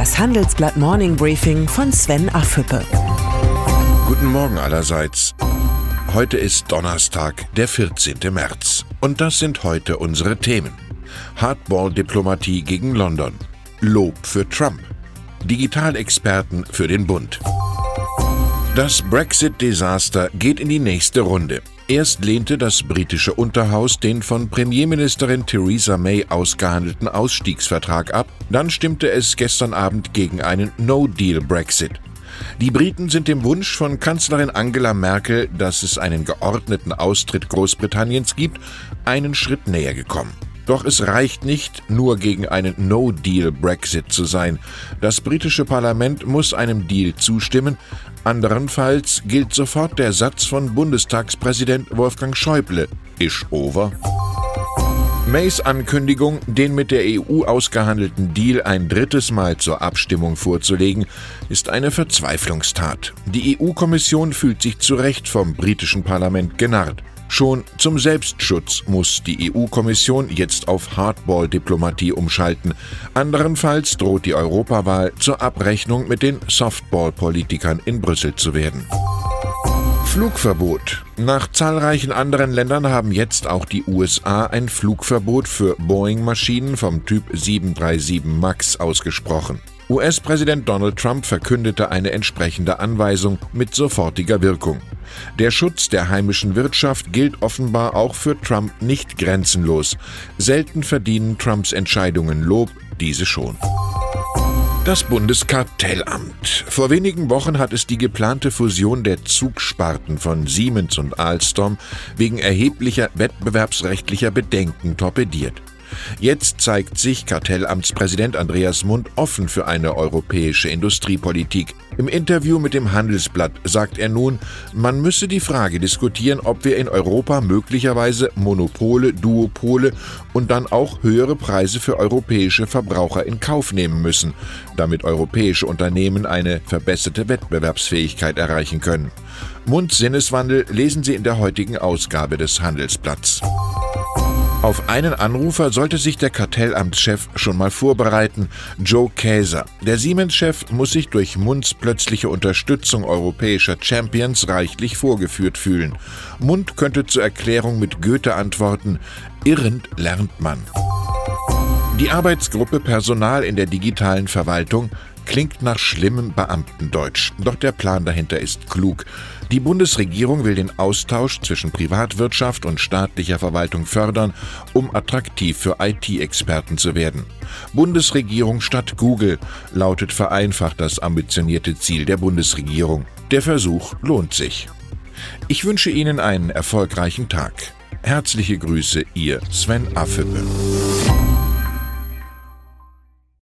Das Handelsblatt Morning Briefing von Sven Affüppe. Guten Morgen allerseits. Heute ist Donnerstag, der 14. März. Und das sind heute unsere Themen. Hardball-Diplomatie gegen London. Lob für Trump. Digitalexperten für den Bund. Das Brexit-Desaster geht in die nächste Runde. Erst lehnte das britische Unterhaus den von Premierministerin Theresa May ausgehandelten Ausstiegsvertrag ab, dann stimmte es gestern Abend gegen einen No-Deal-Brexit. Die Briten sind dem Wunsch von Kanzlerin Angela Merkel, dass es einen geordneten Austritt Großbritanniens gibt, einen Schritt näher gekommen. Doch es reicht nicht, nur gegen einen No-Deal-Brexit zu sein. Das britische Parlament muss einem Deal zustimmen, Anderenfalls gilt sofort der Satz von Bundestagspräsident Wolfgang Schäuble: Isch over. Mays Ankündigung, den mit der EU ausgehandelten Deal ein drittes Mal zur Abstimmung vorzulegen, ist eine Verzweiflungstat. Die EU-Kommission fühlt sich zu Recht vom britischen Parlament genarrt. Schon zum Selbstschutz muss die EU-Kommission jetzt auf Hardball-Diplomatie umschalten. Anderenfalls droht die Europawahl zur Abrechnung mit den Softball-Politikern in Brüssel zu werden. Flugverbot. Nach zahlreichen anderen Ländern haben jetzt auch die USA ein Flugverbot für Boeing-Maschinen vom Typ 737 MAX ausgesprochen. US-Präsident Donald Trump verkündete eine entsprechende Anweisung mit sofortiger Wirkung. Der Schutz der heimischen Wirtschaft gilt offenbar auch für Trump nicht grenzenlos. Selten verdienen Trumps Entscheidungen Lob, diese schon. Das Bundeskartellamt. Vor wenigen Wochen hat es die geplante Fusion der Zugsparten von Siemens und Alstom wegen erheblicher wettbewerbsrechtlicher Bedenken torpediert. Jetzt zeigt sich Kartellamtspräsident Andreas Mund offen für eine europäische Industriepolitik. Im Interview mit dem Handelsblatt sagt er nun, man müsse die Frage diskutieren, ob wir in Europa möglicherweise Monopole, Duopole und dann auch höhere Preise für europäische Verbraucher in Kauf nehmen müssen, damit europäische Unternehmen eine verbesserte Wettbewerbsfähigkeit erreichen können. Munds Sinneswandel lesen Sie in der heutigen Ausgabe des Handelsblatts. Auf einen Anrufer sollte sich der Kartellamtschef schon mal vorbereiten, Joe Käser. Der Siemens-Chef muss sich durch Munds plötzliche Unterstützung europäischer Champions reichlich vorgeführt fühlen. Mund könnte zur Erklärung mit Goethe antworten, irrend lernt man. Die Arbeitsgruppe Personal in der digitalen Verwaltung Klingt nach schlimmem Beamtendeutsch, doch der Plan dahinter ist klug. Die Bundesregierung will den Austausch zwischen Privatwirtschaft und staatlicher Verwaltung fördern, um attraktiv für IT-Experten zu werden. Bundesregierung statt Google lautet vereinfacht das ambitionierte Ziel der Bundesregierung. Der Versuch lohnt sich. Ich wünsche Ihnen einen erfolgreichen Tag. Herzliche Grüße, Ihr Sven Affüppe.